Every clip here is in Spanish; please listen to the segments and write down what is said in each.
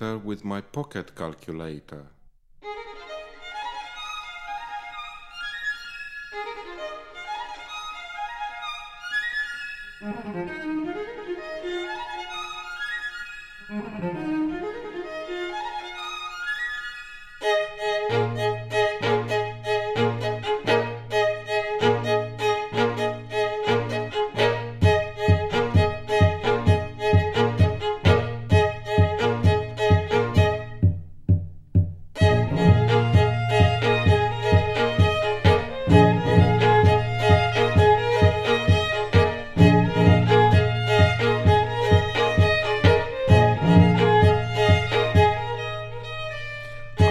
With my pocket calculator. Mm-hmm.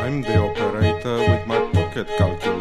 I'm the operator with my pocket calculator.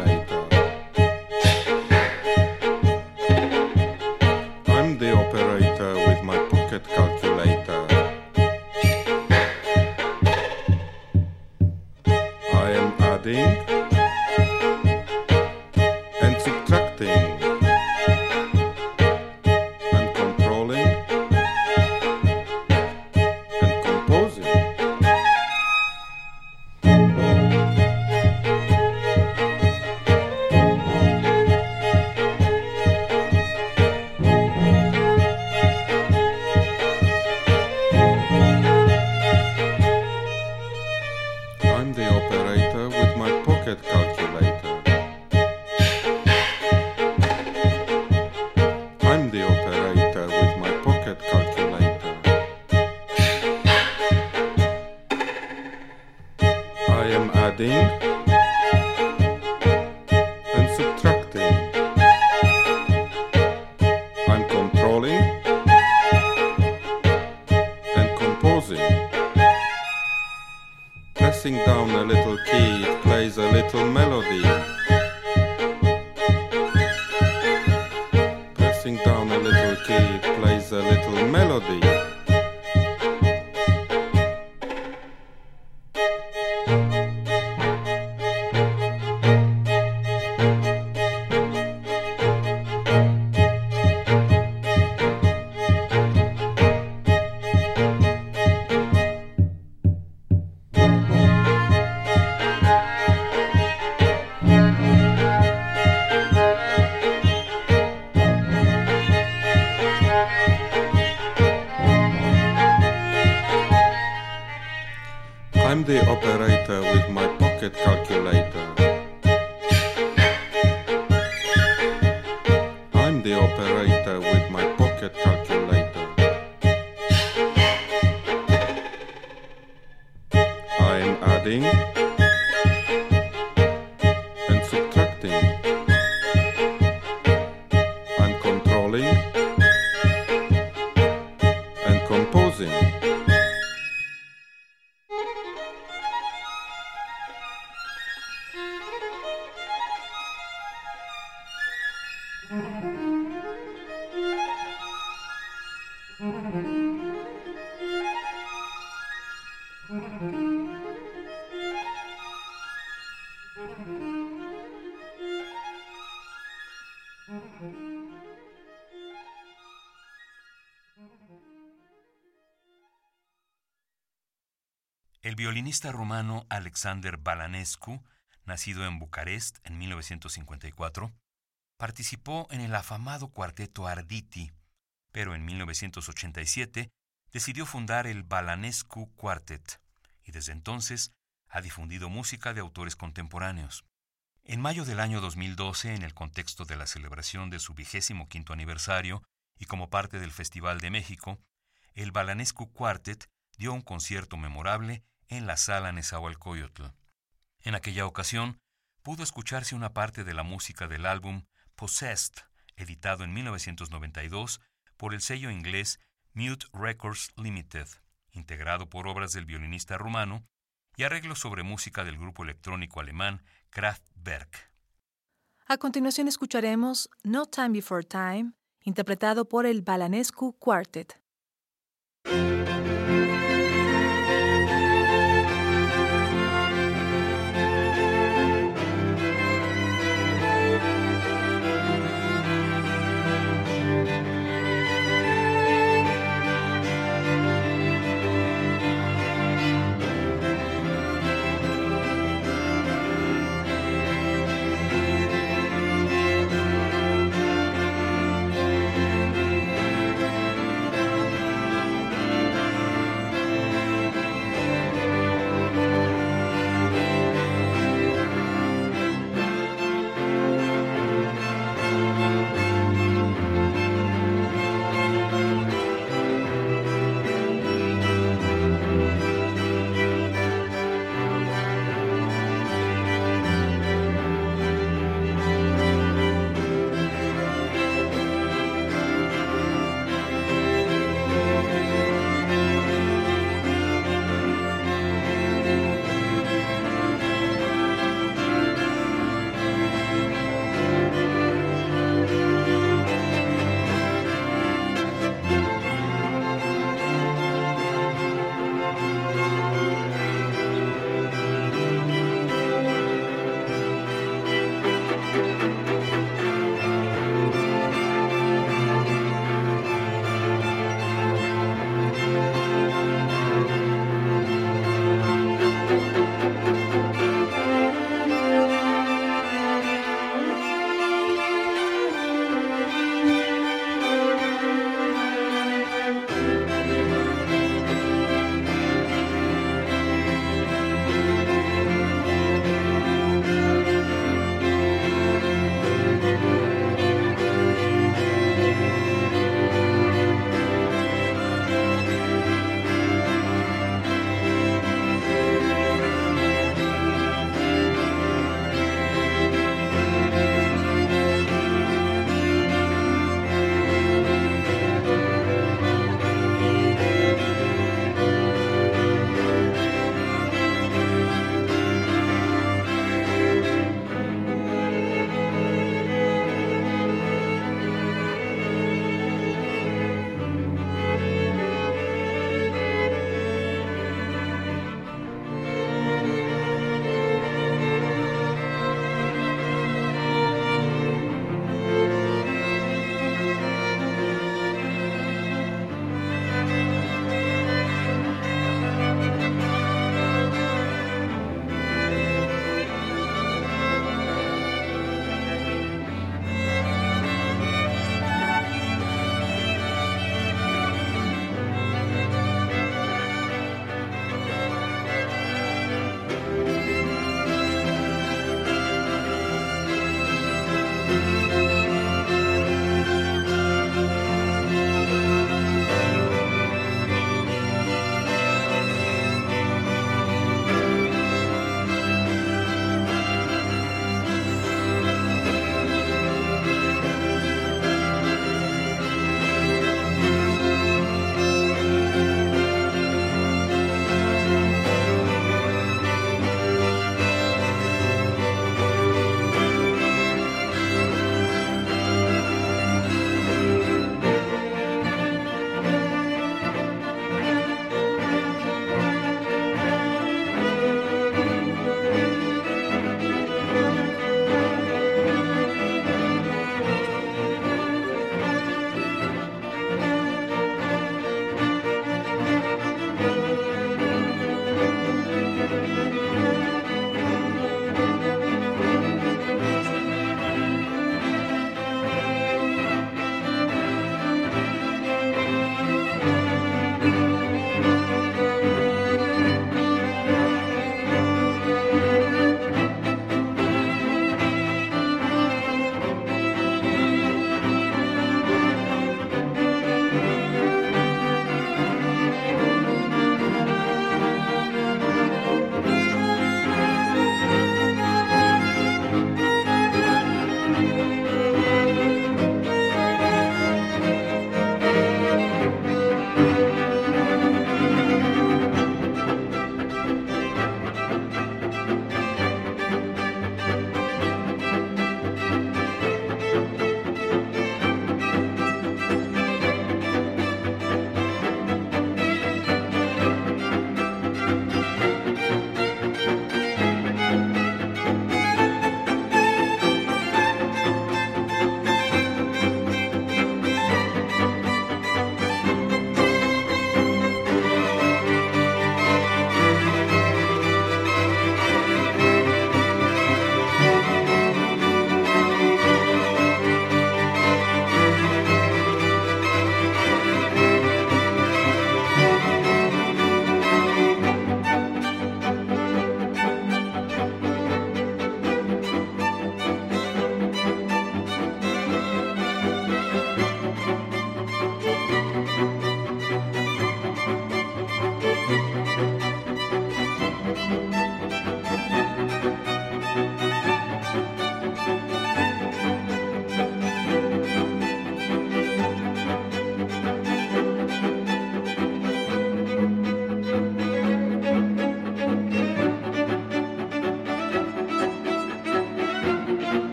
Violinista rumano Alexander Balanescu, nacido en Bucarest en 1954, participó en el afamado cuarteto Arditi, pero en 1987 decidió fundar el Balanescu Quartet y desde entonces ha difundido música de autores contemporáneos. En mayo del año 2012, en el contexto de la celebración de su vigésimo quinto aniversario y como parte del Festival de México, el Balanescu Quartet dio un concierto memorable en la sala Nezahualcóyotl. En aquella ocasión, pudo escucharse una parte de la música del álbum Possessed, editado en 1992 por el sello inglés Mute Records Limited, integrado por obras del violinista rumano y arreglos sobre música del grupo electrónico alemán Kraftwerk. A continuación escucharemos No Time Before Time, interpretado por el Balanescu Quartet.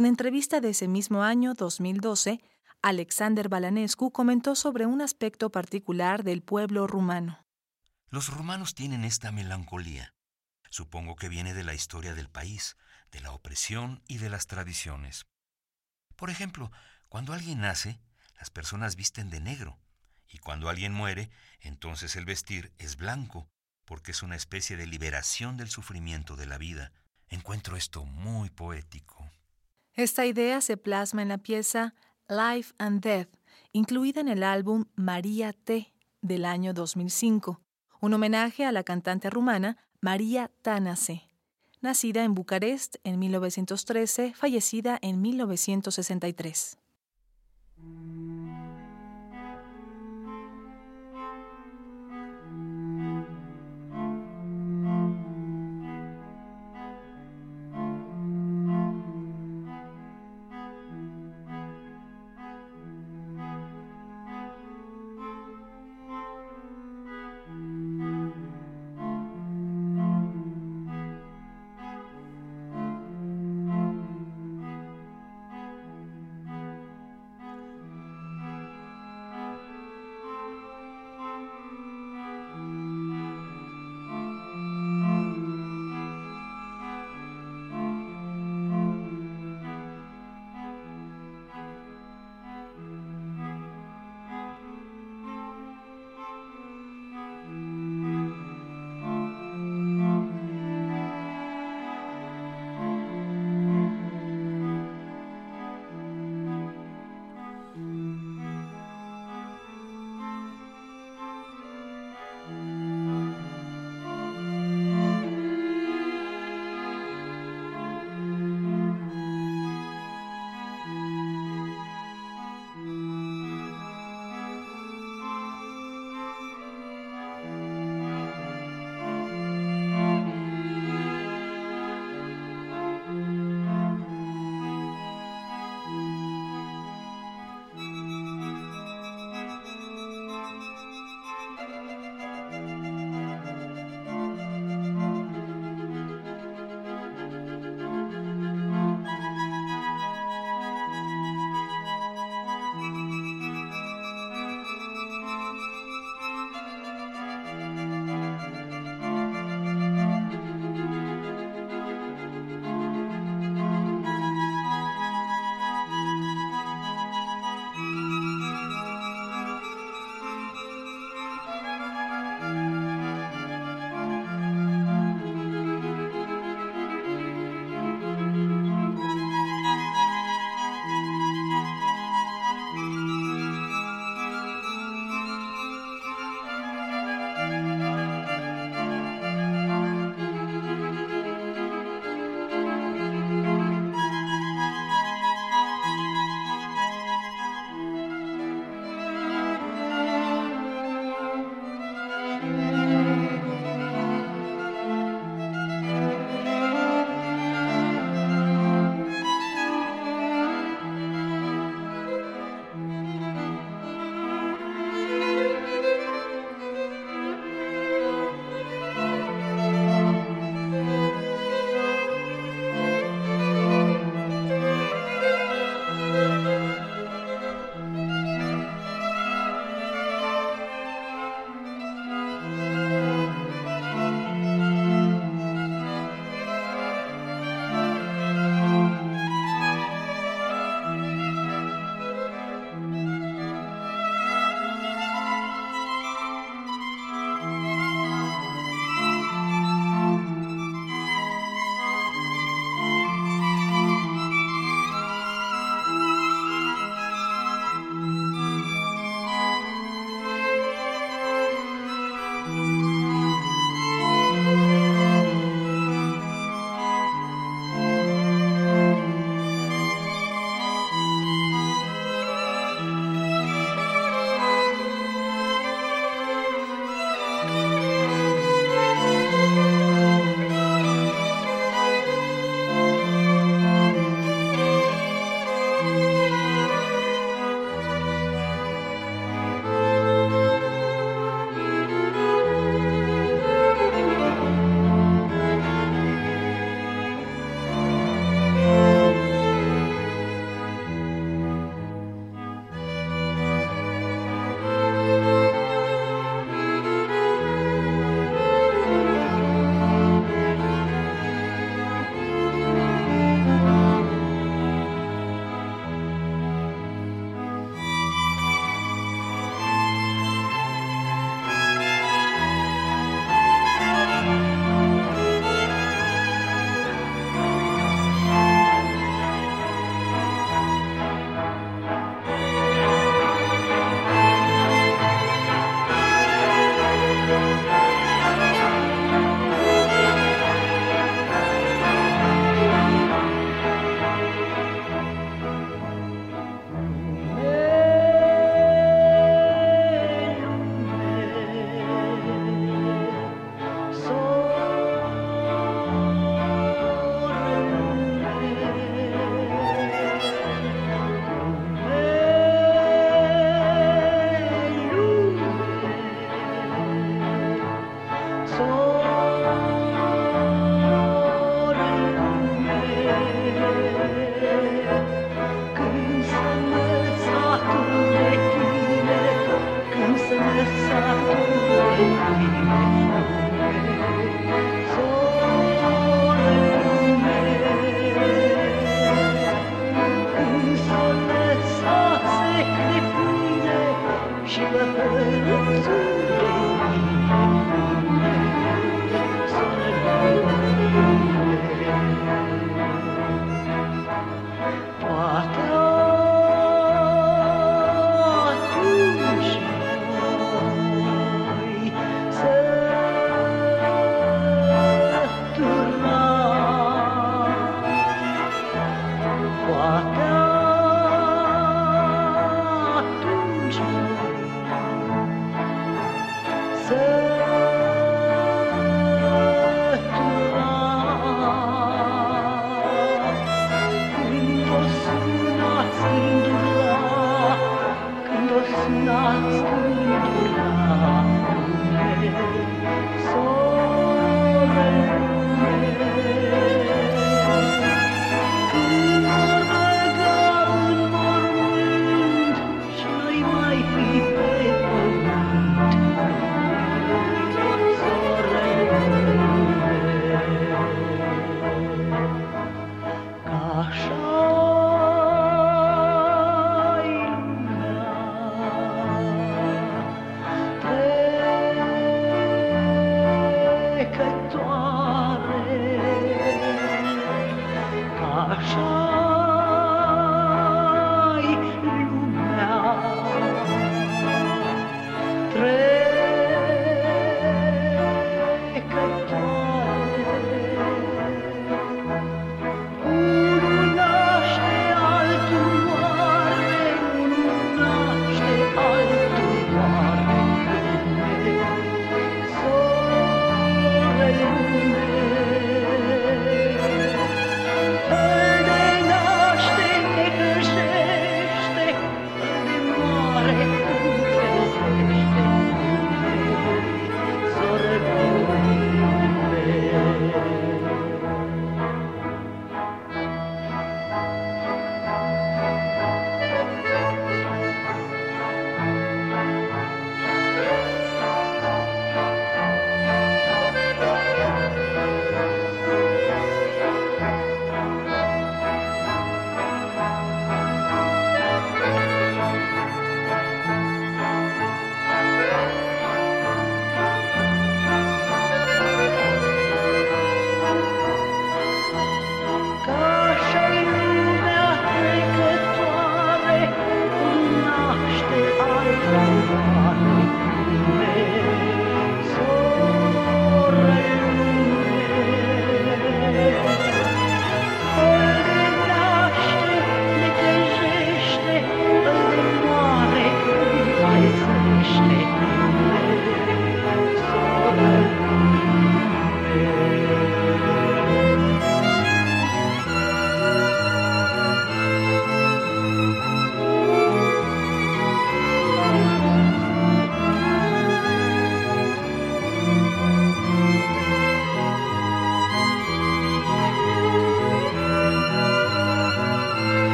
En entrevista de ese mismo año, 2012, Alexander Balanescu comentó sobre un aspecto particular del pueblo rumano. Los rumanos tienen esta melancolía. Supongo que viene de la historia del país, de la opresión y de las tradiciones. Por ejemplo, cuando alguien nace, las personas visten de negro, y cuando alguien muere, entonces el vestir es blanco, porque es una especie de liberación del sufrimiento de la vida. Encuentro esto muy poético. Esta idea se plasma en la pieza Life and Death, incluida en el álbum María T del año 2005, un homenaje a la cantante rumana María Tanase, nacida en Bucarest en 1913, fallecida en 1963.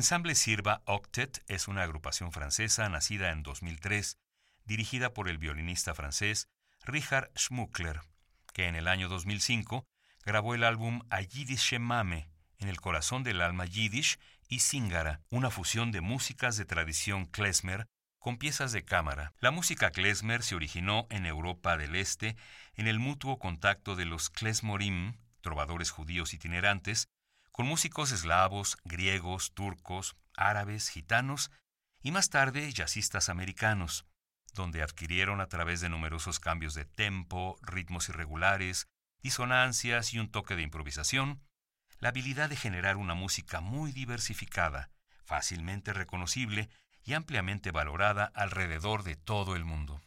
Ensamble Sirva Octet es una agrupación francesa nacida en 2003, dirigida por el violinista francés Richard Schmuckler, que en el año 2005 grabó el álbum A Yiddish Mame, en el corazón del alma yiddish, y Singara, una fusión de músicas de tradición klezmer con piezas de cámara. La música klezmer se originó en Europa del Este en el mutuo contacto de los klezmorim, trovadores judíos itinerantes, con músicos eslavos, griegos, turcos, árabes, gitanos y más tarde jazzistas americanos, donde adquirieron a través de numerosos cambios de tempo, ritmos irregulares, disonancias y un toque de improvisación, la habilidad de generar una música muy diversificada, fácilmente reconocible y ampliamente valorada alrededor de todo el mundo.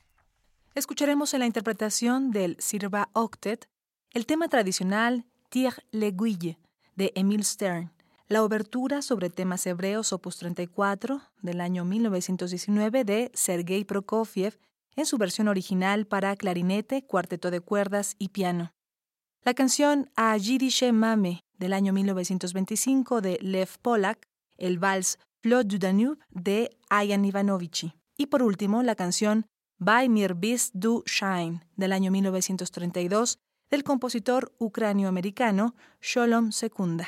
Escucharemos en la interpretación del Sirva Octet el tema tradicional Tire l'Aiguille, de Emil Stern, la obertura sobre temas hebreos opus 34 del año 1919 de Sergei Prokofiev en su versión original para clarinete, cuarteto de cuerdas y piano. La canción A Yiddish Mame del año 1925 de Lev Polak, el vals Flot du Danube de Ayan Ivanovici. Y por último, la canción By mir bist du Shine del año 1932 del compositor ucranio-americano Sholom Sekunda.